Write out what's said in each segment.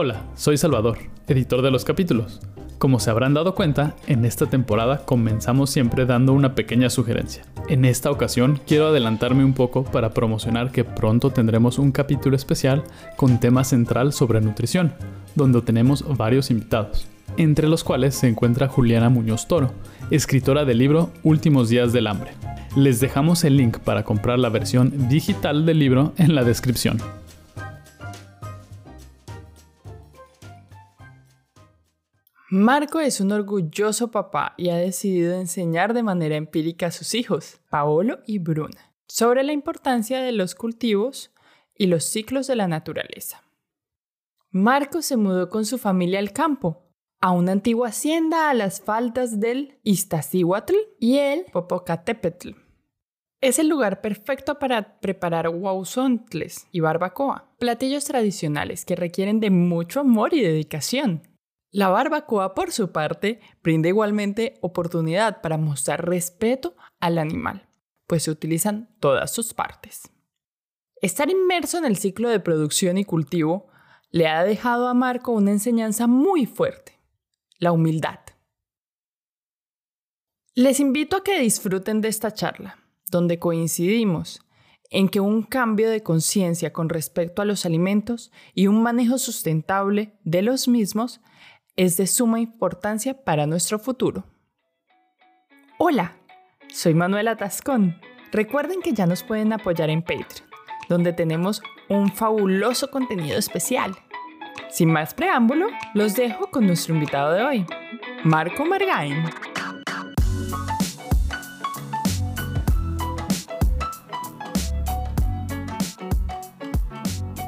Hola, soy Salvador, editor de los capítulos. Como se habrán dado cuenta, en esta temporada comenzamos siempre dando una pequeña sugerencia. En esta ocasión quiero adelantarme un poco para promocionar que pronto tendremos un capítulo especial con tema central sobre nutrición, donde tenemos varios invitados, entre los cuales se encuentra Juliana Muñoz Toro, escritora del libro Últimos días del hambre. Les dejamos el link para comprar la versión digital del libro en la descripción. Marco es un orgulloso papá y ha decidido enseñar de manera empírica a sus hijos, Paolo y Bruna, sobre la importancia de los cultivos y los ciclos de la naturaleza. Marco se mudó con su familia al campo, a una antigua hacienda a las faldas del Iztaccíhuatl y el Popocatépetl. Es el lugar perfecto para preparar huauzontles y barbacoa, platillos tradicionales que requieren de mucho amor y dedicación. La barbacoa, por su parte, brinda igualmente oportunidad para mostrar respeto al animal, pues se utilizan todas sus partes. Estar inmerso en el ciclo de producción y cultivo le ha dejado a Marco una enseñanza muy fuerte, la humildad. Les invito a que disfruten de esta charla, donde coincidimos en que un cambio de conciencia con respecto a los alimentos y un manejo sustentable de los mismos es de suma importancia para nuestro futuro. Hola, soy Manuela Tascón. Recuerden que ya nos pueden apoyar en Patreon, donde tenemos un fabuloso contenido especial. Sin más preámbulo, los dejo con nuestro invitado de hoy, Marco Margain.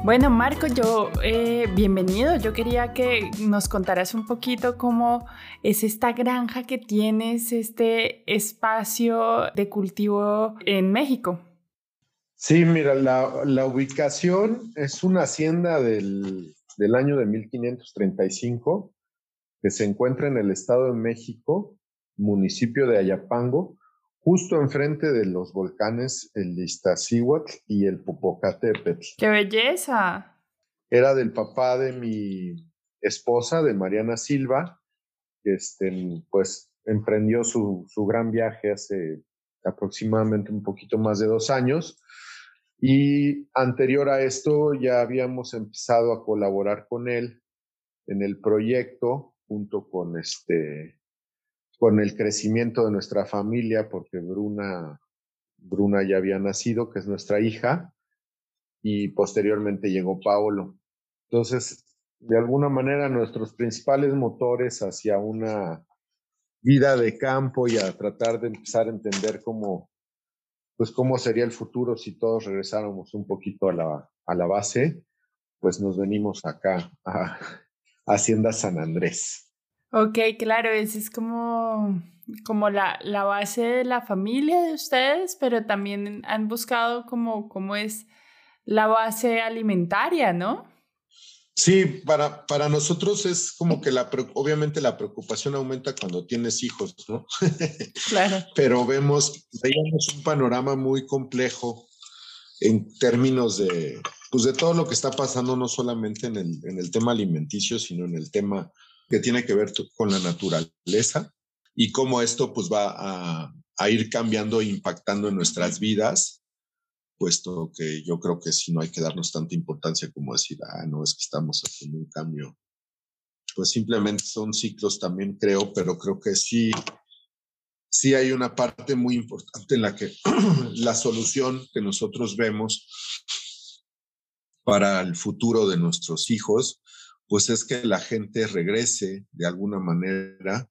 Bueno, Marco, yo, eh, bienvenido. Yo quería que nos contaras un poquito cómo es esta granja que tienes, este espacio de cultivo en México. Sí, mira, la, ubicación es una hacienda del, del año de 1535 que se encuentra en el Estado de México, municipio de Ayapango, justo enfrente de los volcanes el Iztaccíhuatl y el Popocatépetl. ¡Qué belleza! Era del papá de mi esposa, de Mariana Silva, que este, pues emprendió su, su gran viaje hace aproximadamente un poquito más de dos años. Y anterior a esto ya habíamos empezado a colaborar con él en el proyecto junto con este con el crecimiento de nuestra familia, porque Bruna, Bruna ya había nacido, que es nuestra hija, y posteriormente llegó Paolo. Entonces, de alguna manera, nuestros principales motores hacia una vida de campo y a tratar de empezar a entender cómo, pues cómo sería el futuro si todos regresáramos un poquito a la, a la base, pues nos venimos acá a Hacienda San Andrés. Ok, claro, esa es como, como la, la, base de la familia de ustedes, pero también han buscado como cómo es la base alimentaria, ¿no? Sí, para, para nosotros es como que la, obviamente la preocupación aumenta cuando tienes hijos, ¿no? Claro. pero vemos, veíamos un panorama muy complejo en términos de, pues de todo lo que está pasando, no solamente en el, en el tema alimenticio, sino en el tema que tiene que ver con la naturaleza y cómo esto pues va a, a ir cambiando e impactando en nuestras vidas, puesto que yo creo que si no hay que darnos tanta importancia como decir, ah, no, es que estamos haciendo un cambio. Pues simplemente son ciclos también creo, pero creo que sí, sí hay una parte muy importante en la que la solución que nosotros vemos para el futuro de nuestros hijos pues es que la gente regrese de alguna manera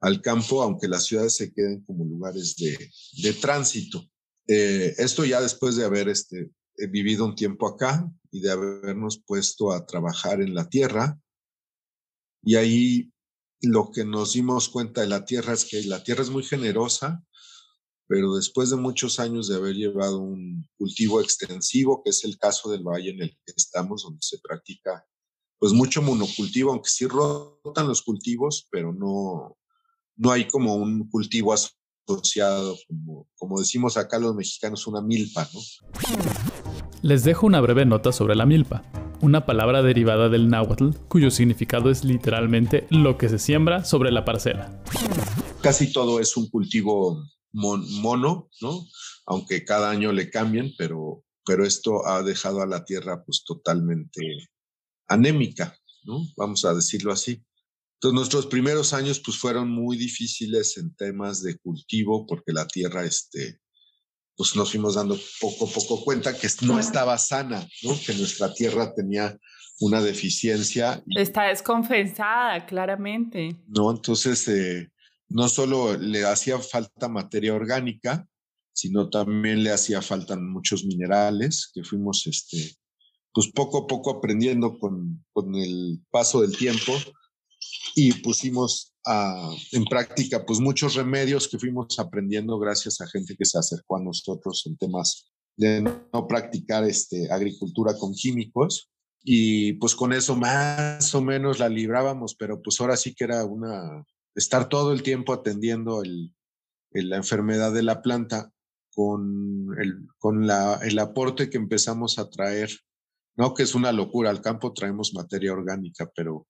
al campo, aunque las ciudades se queden como lugares de, tránsito. Eh, esto ya después de haber este, vivido un tiempo acá y de habernos puesto a trabajar en la tierra. Y ahí lo que nos dimos cuenta de la tierra es que la tierra es muy generosa, pero después de muchos años de haber llevado un cultivo extensivo, que es el caso del valle en el que estamos, donde se practica pues mucho monocultivo, aunque sí rotan los cultivos, pero no, no hay como un cultivo asociado, como, como decimos acá los mexicanos, una milpa, ¿no? Les dejo una breve nota sobre la milpa. una palabra derivada del náhuatl cuyo significado es literalmente lo que se siembra sobre la parcela. Casi todo es un cultivo mono, ¿no? Aunque cada año le cambien, pero, pero esto ha dejado a la tierra pues totalmente anémica, ¿no? Vamos a decirlo así. Entonces nuestros primeros años pues fueron muy difíciles en temas de cultivo porque la tierra, este, pues nos fuimos dando poco a poco cuenta que no estaba sana, ¿no? Que nuestra tierra tenía una deficiencia. Está descompensada, claramente. No, entonces eh, no solo le hacía falta materia orgánica, sino también le hacía falta muchos minerales que fuimos, este, pues poco a poco aprendiendo con, con el paso del tiempo y pusimos en práctica pues muchos remedios que fuimos aprendiendo gracias a gente que se acercó a nosotros en temas de no practicar este, agricultura con químicos y pues con eso más o menos la librábamos, pero pues ahora sí que era una, estar todo el tiempo atendiendo el, la enfermedad de la planta con, el, con la, el aporte que empezamos a traer, no que es una locura, al campo traemos materia orgánica, pero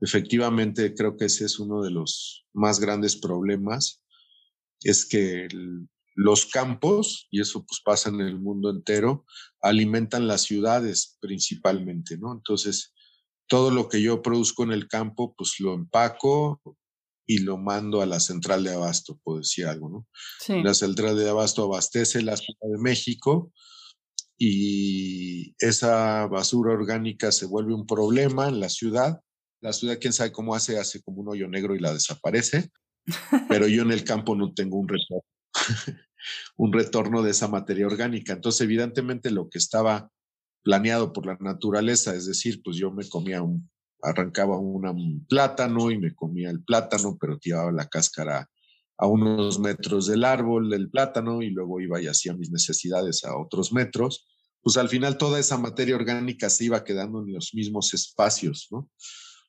efectivamente creo que ese es uno de los más grandes problemas, es que los campos, y eso pues pasa en el mundo entero, alimentan las ciudades principalmente, ¿no? Entonces, todo lo que yo produzco en el campo, pues lo empaco y lo mando a la central de abasto, puedo decir algo, ¿no? Sí. La central de abasto abastece la Ciudad de México y esa basura orgánica se vuelve un problema en la ciudad la ciudad, quién sabe cómo hace, hace como un hoyo negro y la desaparece, pero yo en el campo no tengo un retorno, un retorno de esa materia orgánica. Entonces, evidentemente, lo que estaba planeado por la naturaleza, es decir, pues yo me comía un, arrancaba un plátano y me comía el plátano, pero tiraba la cáscara a unos metros del árbol del plátano y luego iba y hacía mis necesidades a otros metros, pues al final toda esa materia orgánica se iba quedando en los mismos espacios, ¿no?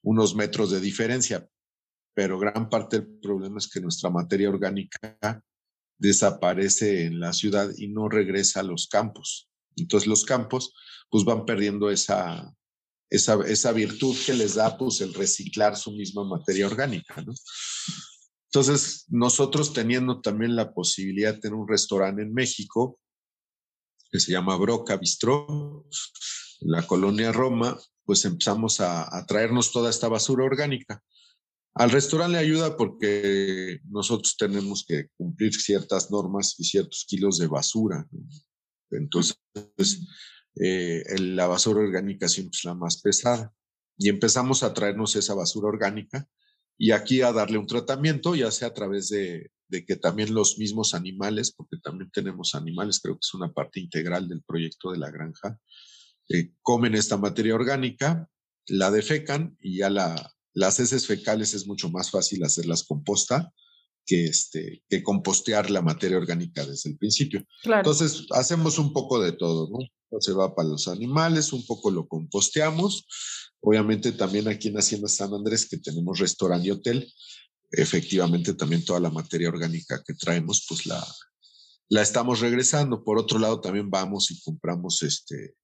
unos metros de diferencia, pero gran parte del problema es que nuestra materia orgánica desaparece en la ciudad y no regresa a los campos. Entonces los campos pues van perdiendo esa, esa, esa virtud que les da pues el reciclar su misma materia orgánica. Entonces, nosotros teniendo también la posibilidad de tener un restaurante en México que se llama Broca Bistró, en la colonia Roma, pues empezamos a, traernos toda esta basura orgánica. Al restaurante le ayuda porque nosotros tenemos que cumplir ciertas normas y ciertos kilos de basura. Entonces, eh, la basura orgánica siempre es la más pesada. Y empezamos a traernos esa basura orgánica y aquí a darle un tratamiento, ya sea a través de, de que también los mismos animales, porque también tenemos animales, creo que es una parte integral del proyecto de la granja, eh, comen esta materia orgánica, la defecan y ya la, las heces fecales es mucho más fácil hacerlas composta que, este, que compostear la materia orgánica desde el principio. Entonces, hacemos un poco de todo, ¿no? Se va para los animales, un poco lo composteamos. Obviamente también aquí en Hacienda San Andrés, que tenemos restaurante y hotel, efectivamente también toda la materia orgánica que traemos, pues la, la estamos regresando. Por otro lado, también vamos y compramos este,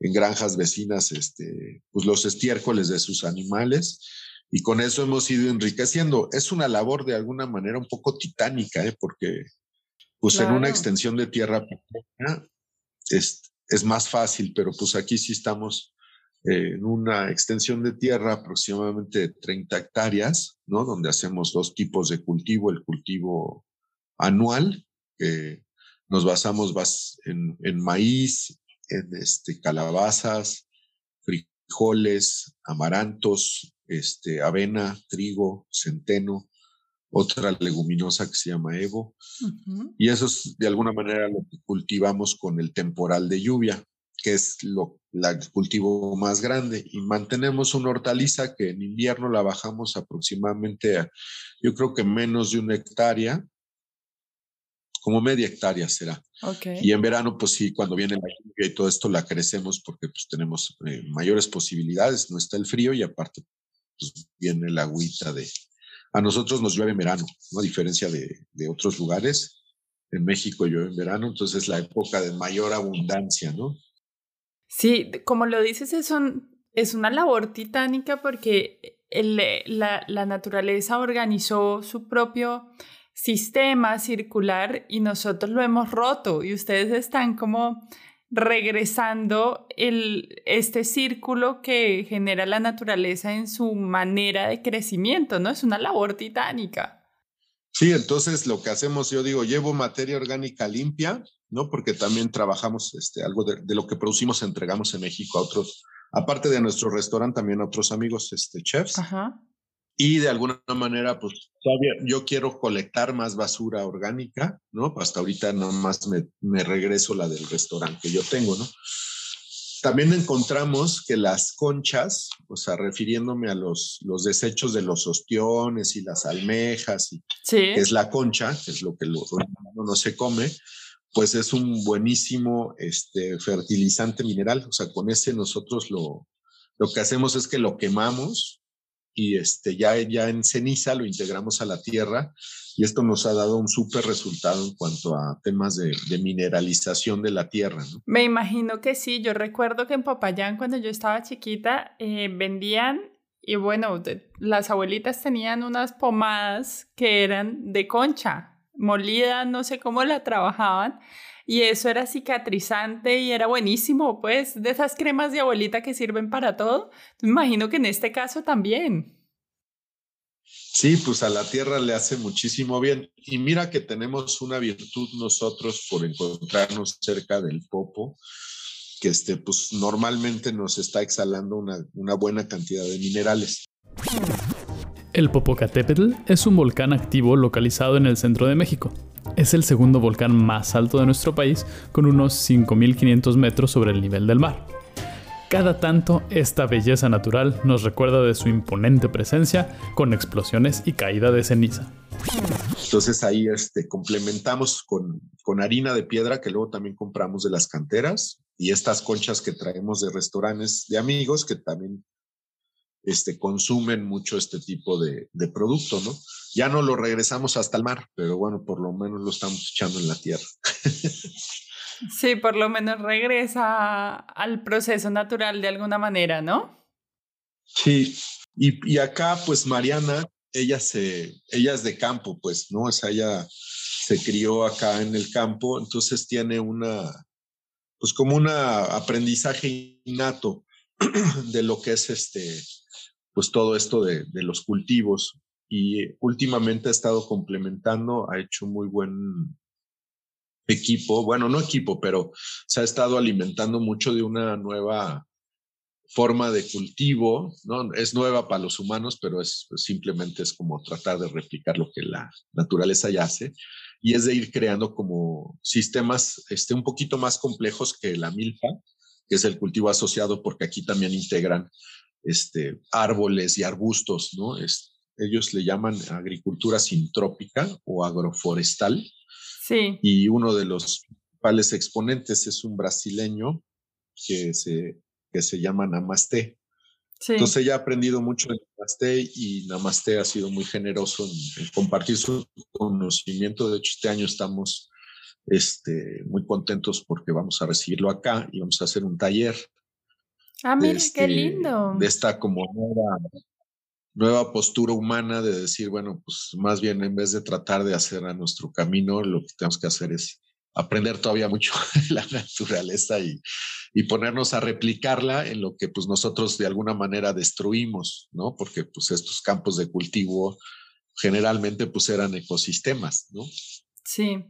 en granjas vecinas este, pues los estiércoles de sus animales y con eso hemos ido enriqueciendo. Es una labor de alguna manera un poco titánica, ¿eh? porque pues en una extensión de tierra es, es más fácil, pero pues aquí sí estamos en una extensión de tierra aproximadamente de 30 hectáreas, ¿no? Donde hacemos dos tipos de cultivo, el cultivo anual, que nos basamos en, en maíz, en este, calabazas, frijoles, amarantos, este, avena, trigo, centeno, otra leguminosa que se llama Evo. Y eso es de alguna manera lo que cultivamos con el temporal de lluvia, que es lo, el cultivo más grande. Y mantenemos una hortaliza que en invierno la bajamos aproximadamente a, yo creo que menos de una hectárea, como media hectárea será. Y en verano, pues sí, cuando viene la lluvia y todo esto la crecemos porque pues tenemos eh, mayores posibilidades, no está el frío y aparte pues viene la agüita de... A nosotros nos llueve en verano, ¿no? a diferencia de, de otros lugares. En México llueve en verano, entonces es la época de mayor abundancia, ¿no? Sí, como lo dices, es, es una labor titánica porque la, la naturaleza organizó su propio sistema circular y nosotros lo hemos roto y ustedes están como regresando el, este círculo que genera la naturaleza en su manera de crecimiento, ¿no? Es una labor titánica. Sí, entonces lo que hacemos, yo digo, llevo materia orgánica limpia, ¿no? Porque también trabajamos este, algo de, de lo que producimos, entregamos en México a otros, aparte de nuestro restaurante, también a otros amigos este, chefs. Ajá y de alguna manera, pues yo quiero colectar más basura orgánica, ¿no? Hasta ahorita nomás me, me regreso la del restaurante que yo tengo, ¿no? También encontramos que las conchas, o sea, refiriéndome a los, los desechos de los ostiones y las almejas, y, que es la concha, que es lo que lo, no se come, pues es un buenísimo este, fertilizante mineral. O sea, con ese nosotros lo, lo que hacemos es que lo quemamos y este, ya, ya en ceniza lo integramos a la tierra y esto nos ha dado un súper resultado en cuanto a temas de, mineralización de la tierra. Me imagino que sí, yo recuerdo que en Popayán cuando yo estaba chiquita eh, vendían y bueno, las abuelitas tenían unas pomadas que eran de concha, molida, no sé cómo la trabajaban. Y eso era cicatrizante y era buenísimo, pues, de esas cremas de abuelita que sirven para todo. Me imagino que en este caso también. Sí, pues a la tierra le hace muchísimo bien. Y mira que tenemos una virtud nosotros por encontrarnos cerca del Popo, que este, pues normalmente nos está exhalando una, una buena cantidad de minerales. El Popocatépetl es un volcán activo localizado en el centro de México. Es el segundo volcán más alto de nuestro país, con unos 5.500 metros sobre el nivel del mar. Cada tanto, esta belleza natural nos recuerda de su imponente presencia, con explosiones y caída de ceniza. Entonces ahí este, complementamos con, con harina de piedra que luego también compramos de las canteras y estas conchas que traemos de restaurantes de amigos que también este, consumen mucho este tipo de, de, producto, ¿no? Ya no lo regresamos hasta el mar, pero bueno, por lo menos lo estamos echando en la tierra. sí, por lo menos regresa al proceso natural de alguna manera, ¿no? Sí, y, y acá pues Mariana, ella, se, ella es de campo, pues, ¿no? O sea, ella se crió acá en el campo, entonces tiene una, pues como un aprendizaje innato de lo que es este, pues todo esto de, los cultivos y últimamente ha estado complementando, ha hecho muy buen equipo, bueno, no equipo, pero se ha estado alimentando mucho de una nueva forma de cultivo, ¿no? Es nueva para los humanos, pero es pues, simplemente es como tratar de replicar lo que la naturaleza ya hace y es de ir creando como sistemas este, un poquito más complejos que la milpa, que es el cultivo asociado, porque aquí también integran este, árboles y arbustos, ¿no? ellos le llaman agricultura sintrópica o agroforestal. Sí. Y uno de los principales exponentes es un brasileño que se, que se llama Namaste. Sí. Entonces ella ha aprendido mucho de Namaste y Namaste ha sido muy generoso en, compartir su conocimiento. De hecho, este año estamos este, muy contentos porque vamos a recibirlo acá y vamos a hacer un taller Ah, mira, qué este, lindo. De esta como nueva, nueva postura humana de decir, bueno, pues más bien en vez de tratar de hacer a nuestro camino, lo que tenemos que hacer es aprender todavía mucho de la naturaleza y, y, ponernos a replicarla en lo que pues nosotros de alguna manera destruimos, ¿no? Porque pues estos campos de cultivo generalmente pues eran ecosistemas, ¿no? Sí.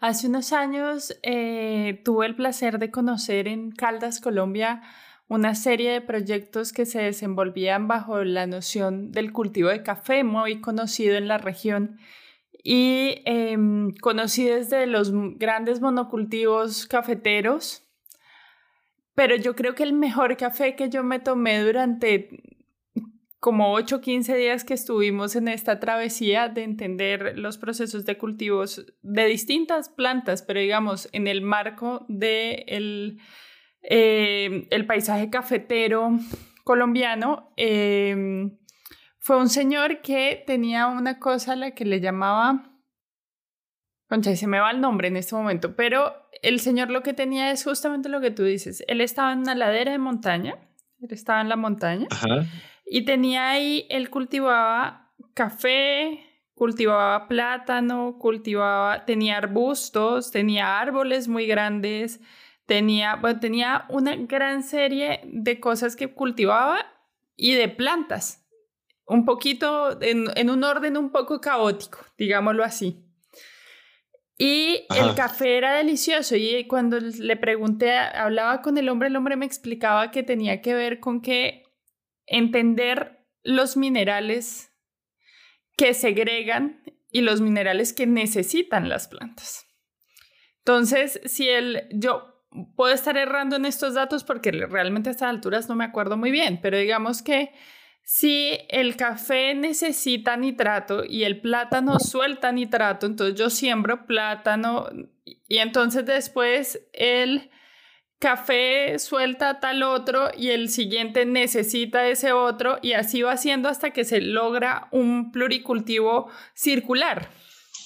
Hace unos años eh, tuve el placer de conocer en Caldas, Colombia, una serie de proyectos que se desenvolvían bajo la noción del cultivo de café, muy conocido en la región, y em, conocí desde los grandes monocultivos cafeteros, pero yo creo que el mejor café que yo me tomé durante como 8 o 15 días que estuvimos en esta travesía de entender los procesos de cultivos de distintas plantas, pero digamos en el marco de el eh, el paisaje cafetero colombiano, eh, fue un señor que tenía una cosa a la que le llamaba Concha, se me va el nombre en este momento, pero el señor lo que tenía es justamente lo que tú dices. Él estaba en una ladera de montaña, él estaba en la montaña y tenía ahí, él cultivaba café, cultivaba plátano, cultivaba, tenía arbustos, tenía árboles muy grandes, tenía, bueno, tenía una gran serie de cosas que cultivaba y de plantas, un poquito, en, en un orden un poco caótico, digámoslo así. Y el café era delicioso y cuando le pregunté, hablaba con el hombre, el hombre me explicaba que tenía que ver con que entender los minerales que segregan y los minerales que necesitan las plantas. Entonces, si el, yo puedo estar errando en estos datos porque realmente a estas alturas no me acuerdo muy bien, pero digamos que si el café necesita nitrato y el plátano suelta nitrato, entonces yo siembro plátano y entonces después el café suelta tal otro y el siguiente necesita ese otro y así va haciendo hasta que se logra un pluricultivo circular.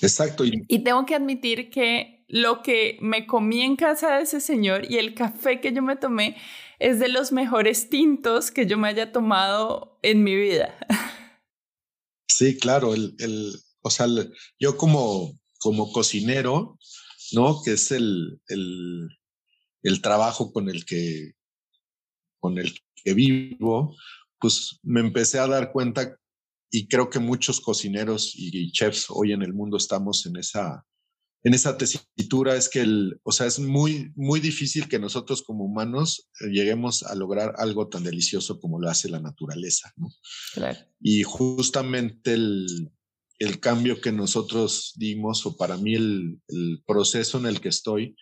Exacto. Y tengo que admitir que lo que me comí en casa de ese señor y el café que yo me tomé es de los mejores tintos que yo me haya tomado en mi vida. Sí, claro, el, el, o sea, yo como, como cocinero, ¿no? Que es el, el, el trabajo con el que, con el que vivo, pues me empecé a dar cuenta y creo que muchos cocineros y chefs hoy en el mundo estamos en esa, en esa tesitura es que, el, o sea, es muy, muy difícil que nosotros como humanos eh, lleguemos a lograr algo tan delicioso como lo hace la naturaleza, ¿no? Claro. Y justamente el, el cambio que nosotros dimos, o para mí el, el proceso en el que estoy,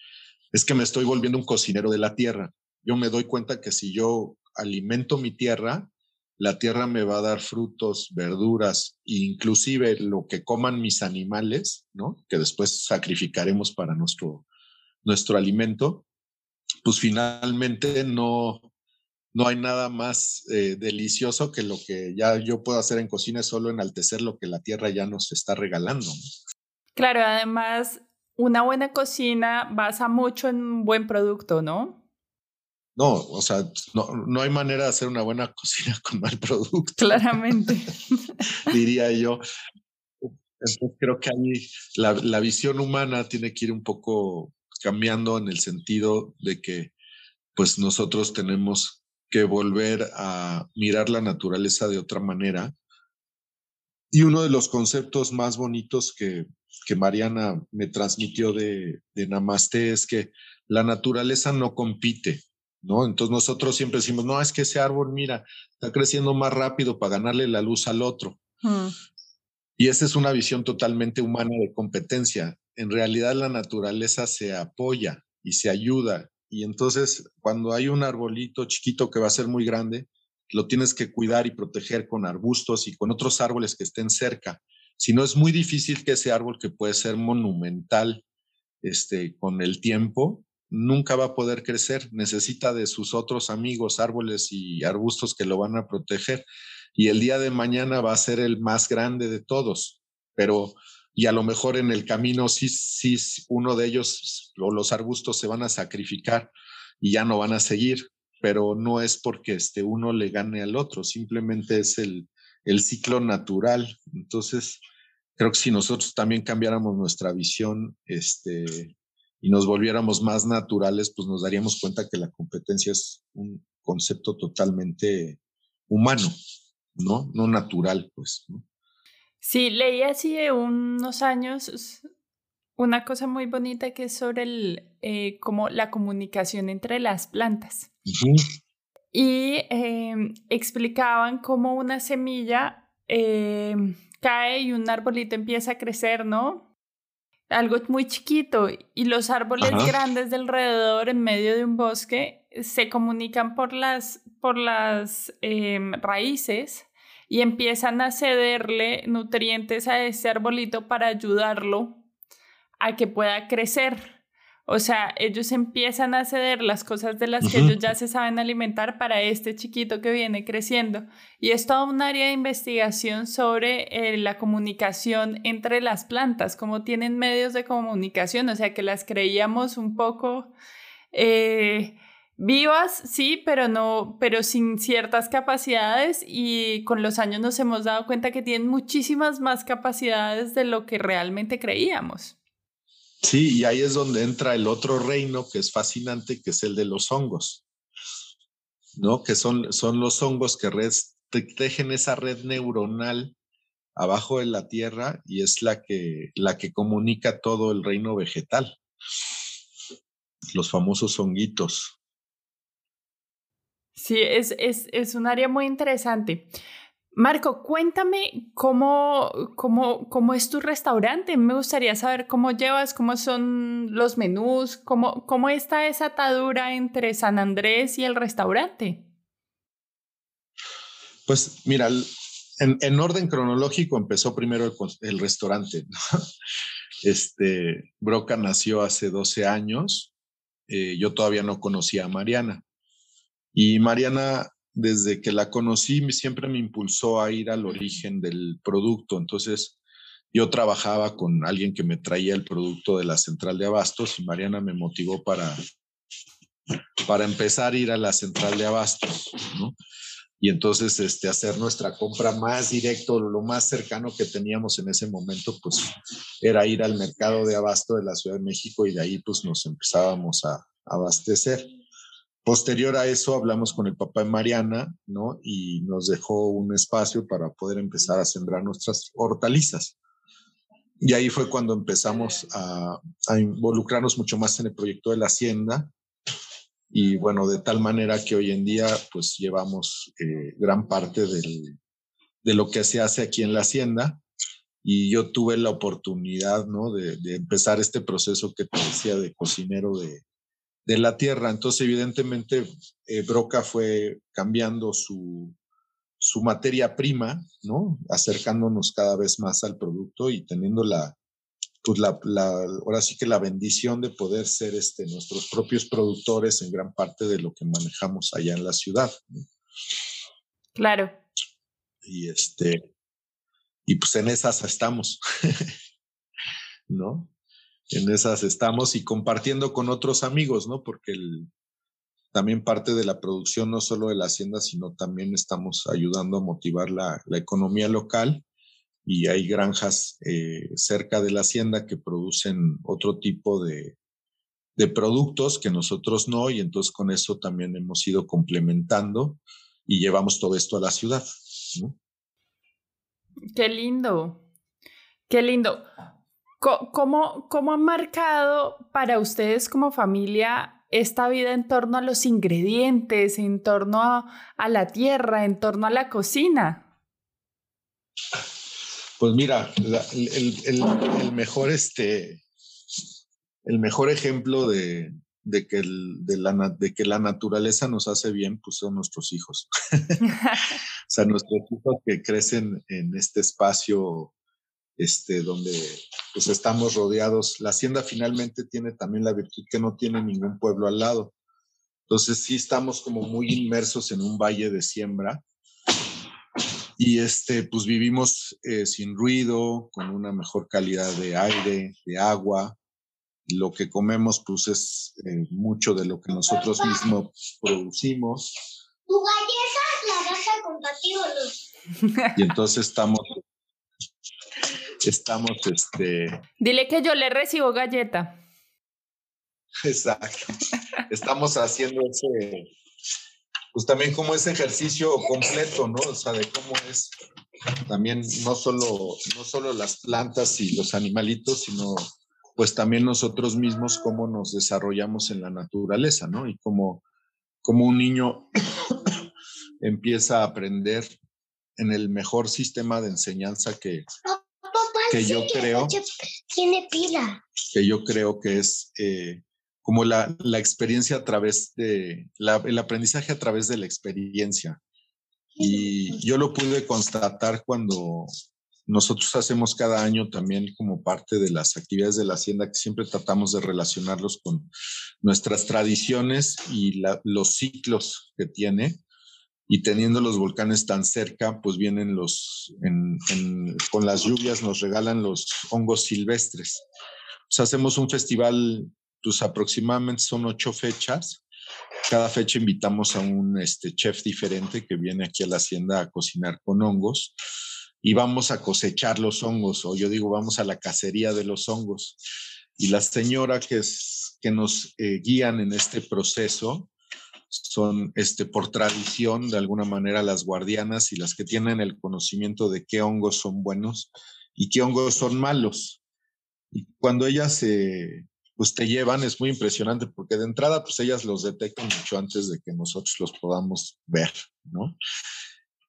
es que me estoy volviendo un cocinero de la tierra. Yo me doy cuenta que si yo alimento mi tierra, la tierra me va a dar frutos, verduras, inclusive lo que coman mis animales, ¿no? Que después sacrificaremos para nuestro, nuestro alimento, pues finalmente no, no hay nada más eh, delicioso que lo que ya yo puedo hacer en cocina, es solo enaltecer lo que la tierra ya nos está regalando. Claro, además, una buena cocina basa mucho en un buen producto, ¿no? No, o sea, no, no, hay manera de hacer una buena cocina con mal producto. Claramente. Diría yo. Entonces creo que ahí la, la, visión humana tiene que ir un poco cambiando en el sentido de que pues nosotros tenemos que volver a mirar la naturaleza de otra manera. Y uno de los conceptos más bonitos que, que Mariana me transmitió de, de Namaste es que la naturaleza no compite, ¿no? Entonces nosotros siempre decimos, no, es que ese árbol, mira, está creciendo más rápido para ganarle la luz al otro. Mm. Y esa es una visión totalmente humana de competencia. En realidad la naturaleza se apoya y se ayuda. Y entonces cuando hay un arbolito chiquito que va a ser muy grande, lo tienes que cuidar y proteger con arbustos y con otros árboles que estén cerca. Si no, es muy difícil que ese árbol que puede ser monumental este, con el tiempo, nunca va a poder crecer, necesita de sus otros amigos, árboles y arbustos que lo van a proteger. Y el día de mañana va a ser el más grande de todos, pero y a lo mejor en el camino sí, sí, uno de ellos o los arbustos se van a sacrificar y ya no van a seguir, pero no es porque este uno le gane al otro, simplemente es el, el ciclo natural. Entonces, creo que si nosotros también cambiáramos nuestra visión, este, y nos volviéramos más naturales, pues nos daríamos cuenta que la competencia es un concepto totalmente humano, ¿no? No natural, pues. Sí, leí de unos años una cosa muy bonita que es sobre el, eh, como la comunicación entre las plantas. Y em, explicaban cómo una semilla em, cae y un arbolito empieza a crecer, ¿no? Algo muy chiquito y los árboles grandes de alrededor en medio de un bosque se comunican por las, por las em, raíces y empiezan a cederle nutrientes a ese arbolito para ayudarlo a que pueda crecer. O sea, ellos empiezan a ceder las cosas de las que ellos ya se saben alimentar para este chiquito que viene creciendo. Y es todo un área de investigación sobre eh, la comunicación entre las plantas, cómo tienen medios de comunicación, o sea, que las creíamos un poco eh, vivas, sí, pero no, pero sin ciertas capacidades y con los años nos hemos dado cuenta que tienen muchísimas más capacidades de lo que realmente creíamos. Sí, y ahí es donde entra el otro reino que es fascinante, que es el de los hongos, ¿no? Que son, son los hongos que tejen esa red neuronal abajo de la tierra y es la que, la que comunica todo el reino vegetal. Los famosos honguitos. Sí, es, es, es un área muy interesante. Marco, cuéntame cómo, cómo, cómo es tu restaurante. Me gustaría saber cómo llevas, cómo son los menús, cómo, cómo está esa atadura entre San Andrés y el restaurante. Pues mira, en, en orden cronológico empezó primero el, restaurante. Este, Broca nació hace 12 años. Eh, yo todavía no conocía a Mariana. Y Mariana desde que la conocí, siempre me impulsó a ir al origen del producto. Entonces, yo trabajaba con alguien que me traía el producto de la central de abastos y Mariana me motivó para, para empezar a ir a la central de abastos, ¿no? Y entonces este, hacer nuestra compra más directo, lo más cercano que teníamos en ese momento, pues era ir al mercado de abasto de la Ciudad de México y de ahí pues nos empezábamos a abastecer. Posterior a eso hablamos con el papá de Mariana, ¿no? Y nos dejó un espacio para poder empezar a sembrar nuestras hortalizas. Y ahí fue cuando empezamos a, involucrarnos mucho más en el proyecto de la hacienda. Y bueno, de tal manera que hoy en día pues llevamos eh, gran parte del, de lo que se hace aquí en la hacienda. Y yo tuve la oportunidad, ¿no? De, de empezar este proceso que te decía de cocinero de, de la tierra. Entonces, evidentemente, eh, Broca fue cambiando su, su materia prima, ¿no? Acercándonos cada vez más al producto y teniendo la, pues la, ahora sí que la bendición de poder ser este, nuestros propios productores en gran parte de lo que manejamos allá en la ciudad. Claro. Y este, y pues en esas estamos, ¿no? En esas estamos y compartiendo con otros amigos, ¿no? Porque el, también parte de la producción, no solo de la hacienda, sino también estamos ayudando a motivar la, la economía local y hay granjas eh, cerca de la hacienda que producen otro tipo de, de productos que nosotros no, y entonces con eso también hemos ido complementando y llevamos todo esto a la ciudad. ¿no? Qué lindo, qué lindo. ¿Cómo, ¿Cómo ha marcado para ustedes como familia esta vida en torno a los ingredientes, en torno a, la tierra, en torno a la cocina? Pues mira, el, mejor este, el mejor ejemplo de, que de, la, de que la naturaleza nos hace bien, pues son nuestros hijos. o sea, nuestros hijos que crecen en este espacio este, donde pues estamos rodeados. La hacienda finalmente tiene también la virtud que no tiene ningún pueblo al lado. Entonces sí estamos como muy inmersos en un valle de siembra y este, pues vivimos eh, sin ruido, con una mejor calidad de aire, de agua. Lo que comemos pues es eh, mucho de lo que nosotros mismos producimos. Tu galleta la vas a compartir Y entonces estamos estamos, este... Dile que yo le recibo galleta. Exacto. Estamos haciendo ese, pues también como ese ejercicio completo, ¿no? O sea, de cómo es también no solo, no solo las plantas y los animalitos, sino pues también nosotros mismos cómo nos desarrollamos en la naturaleza, ¿no? Y cómo, como un niño empieza a aprender en el mejor sistema de enseñanza que, que yo creo tiene pila. Que yo creo que es eh, como la, la, experiencia a través de, la, el aprendizaje a través de la experiencia. Y yo lo pude constatar cuando, nosotros hacemos cada año también como parte de las actividades de la hacienda que siempre tratamos de relacionarlos con nuestras tradiciones y los ciclos que tiene. Y teniendo los volcanes tan cerca, pues vienen los, con las lluvias nos regalan los hongos silvestres. Pues hacemos un festival, pues aproximadamente son ocho fechas. Cada fecha invitamos a un este, chef diferente que viene aquí a la hacienda a cocinar con hongos y vamos a cosechar los hongos, o yo digo, vamos a la cacería de los hongos. Y las señoras que, que nos eh, guían en este proceso son, este, por tradición, de alguna manera, las guardianas y las que tienen el conocimiento de qué hongos son buenos y qué hongos son malos. Y cuando ellas pues te llevan, es muy impresionante porque de entrada, pues ellas los detectan mucho antes de que nosotros los podamos ver, ¿no?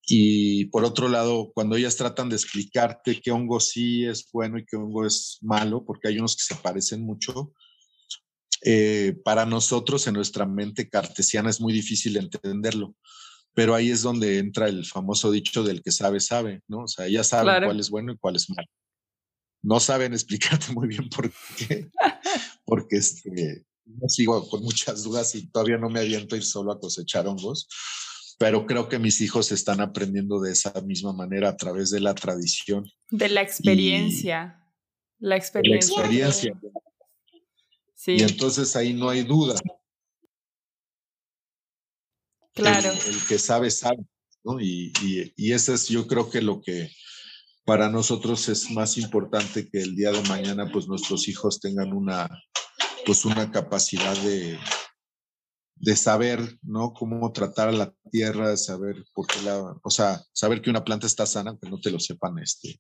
Y por otro lado, cuando ellas tratan de explicarte qué hongo sí es bueno y qué hongo es malo, porque hay unos que se parecen mucho, eh, para nosotros en nuestra mente cartesiana es muy difícil entenderlo. Pero ahí es donde entra el famoso dicho del que sabe, sabe, ¿no? O sea, ellas saben cuál es bueno y cuál es malo. No saben explicarte muy bien por qué, porque este, sigo con muchas dudas y todavía no me aviento a ir solo a cosechar hongos pero creo que mis hijos están aprendiendo de esa misma manera a través de la tradición. De la experiencia. la experiencia. La experiencia. Sí. Y entonces ahí no hay duda. Claro. El, que sabe, sabe. ¿no? Y, y, y eso es yo creo que lo que para nosotros es más importante que el día de mañana pues nuestros hijos tengan una pues una capacidad de, de saber, ¿no? Cómo tratar a la tierra, saber por qué la, o sea, saber que una planta está sana, aunque no te lo sepan este,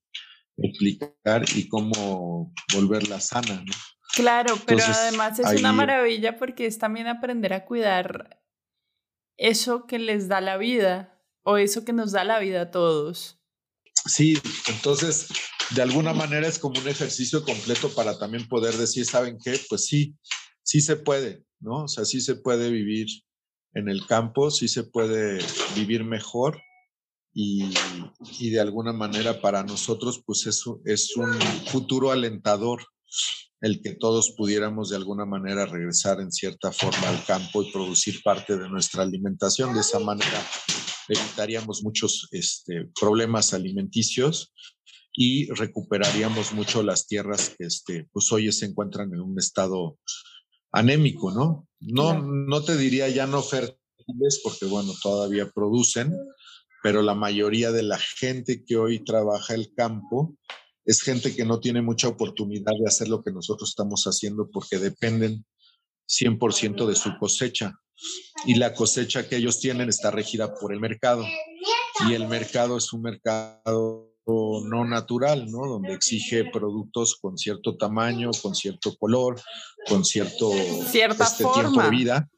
explicar y cómo volverla sana, ¿no? Claro, pero además es una maravilla porque es también aprender a cuidar eso que les da la vida o eso que nos da la vida a todos. Sí, entonces de alguna manera es como un ejercicio completo para también poder decir, ¿saben qué? Pues sí, sí se puede, ¿no? O sea, sí se puede vivir en el campo, sí se puede vivir mejor y, de alguna manera para nosotros pues eso es un futuro alentador el que todos pudiéramos de alguna manera regresar en cierta forma al campo y producir parte de nuestra alimentación. De esa manera evitaríamos muchos este, problemas alimenticios y recuperaríamos mucho las tierras que este, pues hoy se encuentran en un estado anémico, ¿no? No, no te diría ya no fértiles, porque bueno, todavía producen, pero la mayoría de la gente que hoy trabaja el campo es gente que no tiene mucha oportunidad de hacer lo que nosotros estamos haciendo porque dependen 100% de su cosecha. Y la cosecha que ellos tienen está regida por el mercado. Y el mercado es un mercado no natural, ¿no? Donde exige productos con cierto tamaño, con cierto color, con cierto Cierta este, tiempo de vida.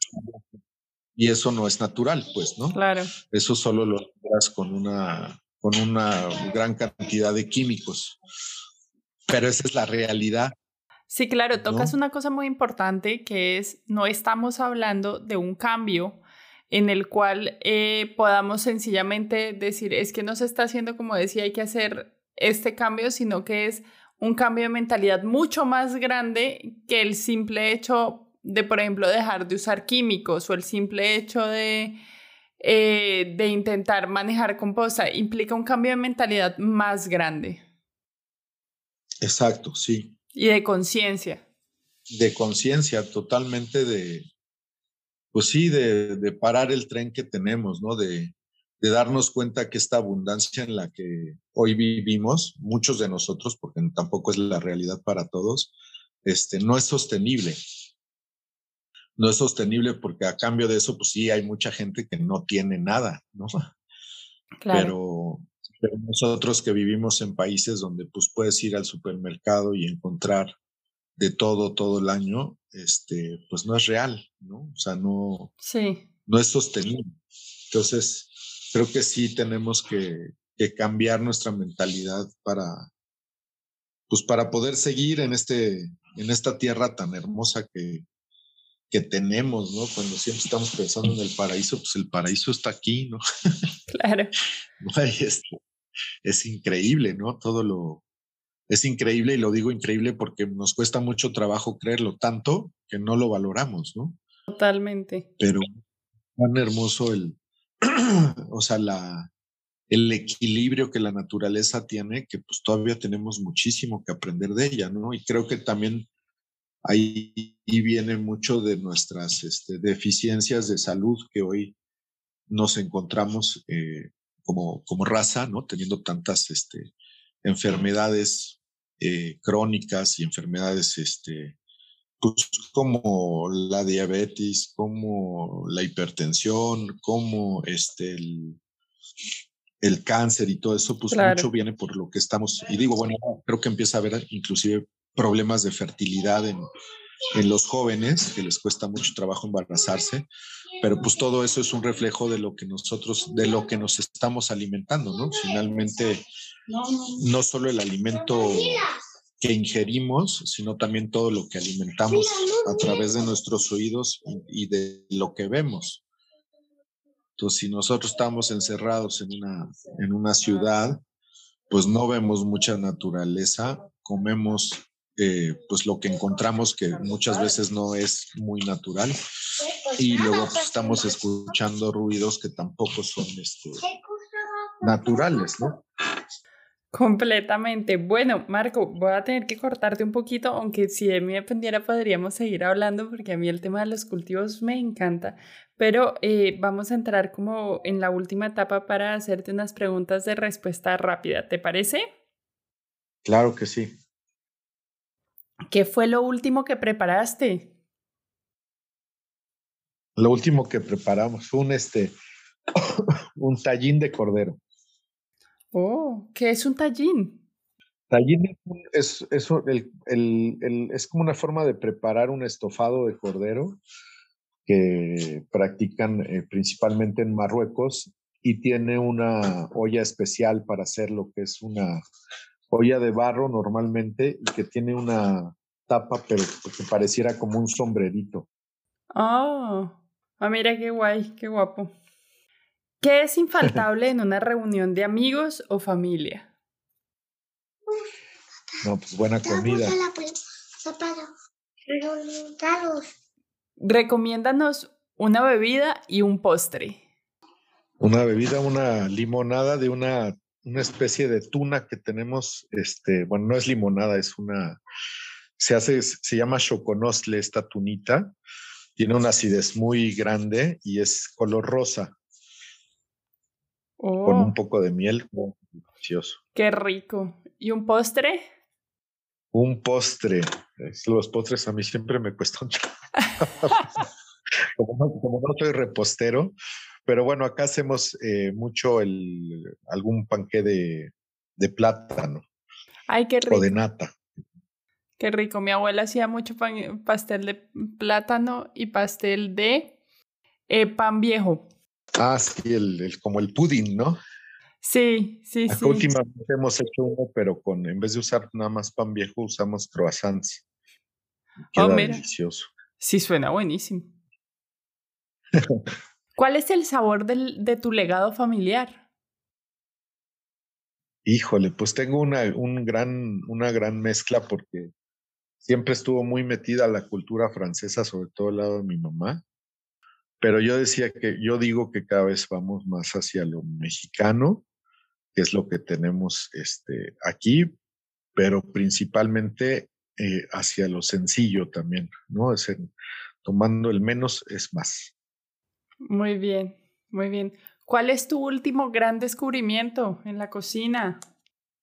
Y eso no es natural, pues, ¿no? Claro. Eso solo lo logras con una, con una gran cantidad de químicos. Pero esa es la realidad. Sí, claro, tocas una cosa muy importante que es, no estamos hablando de un cambio en el cual eh, podamos sencillamente decir, es que no se está haciendo como decía, hay que hacer este cambio, sino que es un cambio de mentalidad mucho más grande que el simple hecho de, por ejemplo, dejar de usar químicos o el simple hecho de, eh, de intentar manejar composta. Implica un cambio de mentalidad más grande. Exacto, sí. Y de conciencia. De conciencia, totalmente de, pues sí, de, parar el tren que tenemos, ¿no? De, darnos cuenta que esta abundancia en la que hoy vivimos, muchos de nosotros, porque tampoco es la realidad para todos, este, no es sostenible. No es sostenible porque a cambio de eso, pues sí, hay mucha gente que no tiene nada, ¿no? Claro. pero nosotros que vivimos en países donde pues puedes ir al supermercado y encontrar de todo, todo el año, este, pues no es real, ¿no? O sea, no, sí. no es sostenible. Entonces, creo que sí tenemos que, que, cambiar nuestra mentalidad para, pues para poder seguir en, este, en esta tierra tan hermosa que, que tenemos, ¿no? Cuando siempre estamos pensando en el paraíso, pues el paraíso está aquí, ¿no? Claro. Hay, este, es increíble, ¿no? Todo lo, es increíble y lo digo increíble porque nos cuesta mucho trabajo creerlo, tanto que no lo valoramos, ¿no? Totalmente. Pero tan hermoso el, o sea, la, el equilibrio que la naturaleza tiene, que pues todavía tenemos muchísimo que aprender de ella, ¿no? Y creo que también ahí viene mucho de nuestras este, deficiencias de salud que hoy nos encontramos eh, como, como raza, ¿no? Teniendo tantas este, enfermedades eh, crónicas y enfermedades este, pues como la diabetes, como la hipertensión, como este, el, el cáncer y todo eso, pues mucho viene por lo que estamos, y digo, bueno, creo que empieza a haber inclusive problemas de fertilidad en, en los jóvenes, que les cuesta mucho trabajo embarazarse, pero pues todo eso es un reflejo de lo que nosotros, de lo que nos estamos alimentando, ¿no? Finalmente, no solo el alimento que ingerimos, sino también todo lo que alimentamos a través de nuestros oídos y de lo que vemos. Entonces, si nosotros estamos encerrados en una, en una ciudad, pues no vemos mucha naturaleza, comemos eh, pues lo que encontramos que muchas veces no es muy natural y luego pues, estamos escuchando ruidos que tampoco son este, naturales, ¿no? Completamente. Bueno, Marco, voy a tener que cortarte un poquito, aunque si de mí dependiera podríamos seguir hablando porque a mí el tema de los cultivos me encanta, pero eh, vamos a entrar como en la última etapa para hacerte unas preguntas de respuesta rápida, ¿te parece? Claro que sí. ¿Qué fue lo último que preparaste? Lo último que preparamos fue un, este, un tallín de cordero. Oh, ¿qué es un tallín? Tallín es, es, el, el, es como una forma de preparar un estofado de cordero que practican eh, principalmente en Marruecos y tiene una olla especial para hacer lo que es una olla de barro normalmente y que tiene una tapa pero que pareciera como un sombrerito. Oh, ah, mira qué guay, qué guapo. ¿Qué es infaltable en una reunión de amigos o familia? No, pues buena comida. Recomiéndanos una bebida y un postre. Una bebida, una limonada de una, una especie de tuna que tenemos, este, bueno, no es limonada, es una, se hace, se llama choconosle esta tunita, tiene una acidez muy grande y es color rosa con un oh. poco de miel. delicioso. Qué rico. ¿Y un postre? Un postre. Los postres a mí siempre me cuestan como no soy repostero, pero bueno, acá hacemos eh, mucho el, algún panque de, de, plátano. Ay, qué rico. O de nata. Qué rico. Mi abuela hacía mucho pastel de plátano y pastel de eh, pan viejo. Ah, sí, el, como el pudding, ¿no? Sí, sí, sí. Últimamente hemos hecho uno, pero con, en vez de usar nada más pan viejo, usamos croissants. Oh, queda delicioso. Sí, suena buenísimo. ¿Cuál es el sabor del, de tu legado familiar? Híjole, pues tengo una, un gran, una gran mezcla porque siempre estuvo muy metida la cultura francesa, sobre todo el lado de mi mamá. Pero yo decía que, yo digo que cada vez vamos más hacia lo mexicano, que es lo que tenemos este, aquí, pero principalmente eh, hacia lo sencillo también, ¿no? Es tomando el menos es más. Muy bien, muy bien. ¿Cuál es tu último gran descubrimiento en la cocina?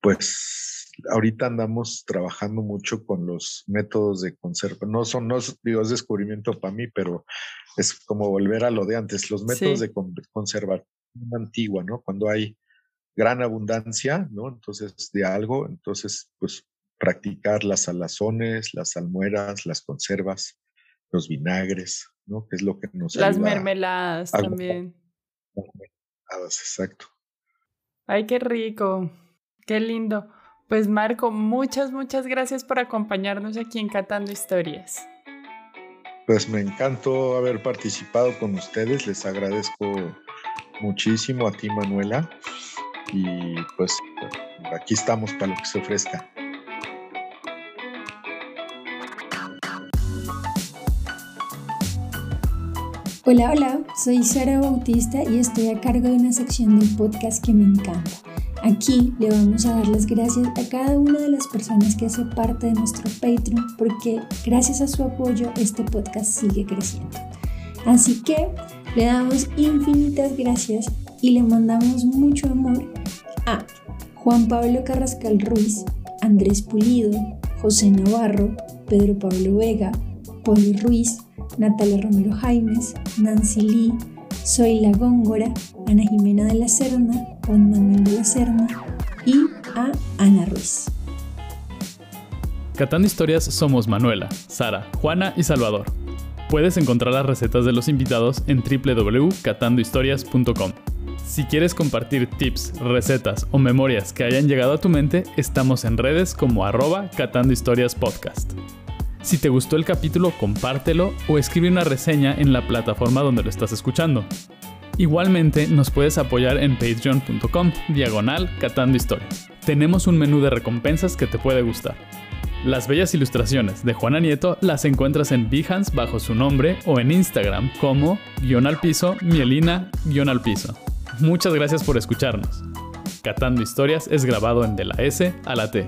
Pues ahorita andamos trabajando mucho con los métodos de conserva. No son, no digo, es descubrimiento para mí, pero es como volver a lo de antes, los métodos de conservación antigua, ¿no? Cuando hay gran abundancia, ¿no? Entonces, de algo, entonces, pues practicar las salazones, las salmueras, las conservas, los vinagres, ¿no? Que es lo que nos Las mermeladas también. Mermeladas, exacto. Ay, qué rico, qué lindo. Pues Marco, muchas, muchas gracias por acompañarnos aquí en Catando Historias. Pues me encantó haber participado con ustedes, les agradezco muchísimo a ti Manuela y pues aquí estamos para lo que se ofrezca. Hola, hola, soy Sara Bautista y estoy a cargo de una sección del podcast que me encanta. Aquí le vamos a dar las gracias a cada una de las personas que hace parte de nuestro Patreon porque gracias a su apoyo este podcast sigue creciendo. Así que le damos infinitas gracias y le mandamos mucho amor a Juan Pablo Carrascal Ruiz, Andrés Pulido, José Navarro, Pedro Pablo Vega, Poli Ruiz, Natalia Romero Jaimes, Nancy Lee, Soy La Góngora, Ana Jimena de la Serna, Juan Manuel de la Serna y a Ana Ruiz. Catando Historias somos Manuela, Sara, Juana y Salvador. Puedes encontrar las recetas de los invitados en www.catandohistorias.com. Si quieres compartir tips, recetas o memorias que hayan llegado a tu mente, estamos en redes como arroba Catando Historias Podcast. Si te gustó el capítulo, compártelo o escribe una reseña en la plataforma donde lo estás escuchando. Igualmente nos puedes apoyar en patreon.com diagonal catando. Tenemos un menú de recompensas que te puede gustar. Las bellas ilustraciones de Juana Nieto las encuentras en Behance bajo su nombre o en Instagram como guion al piso, mielina guion al piso. Muchas gracias por escucharnos. Catando Historias es grabado en De la S a la T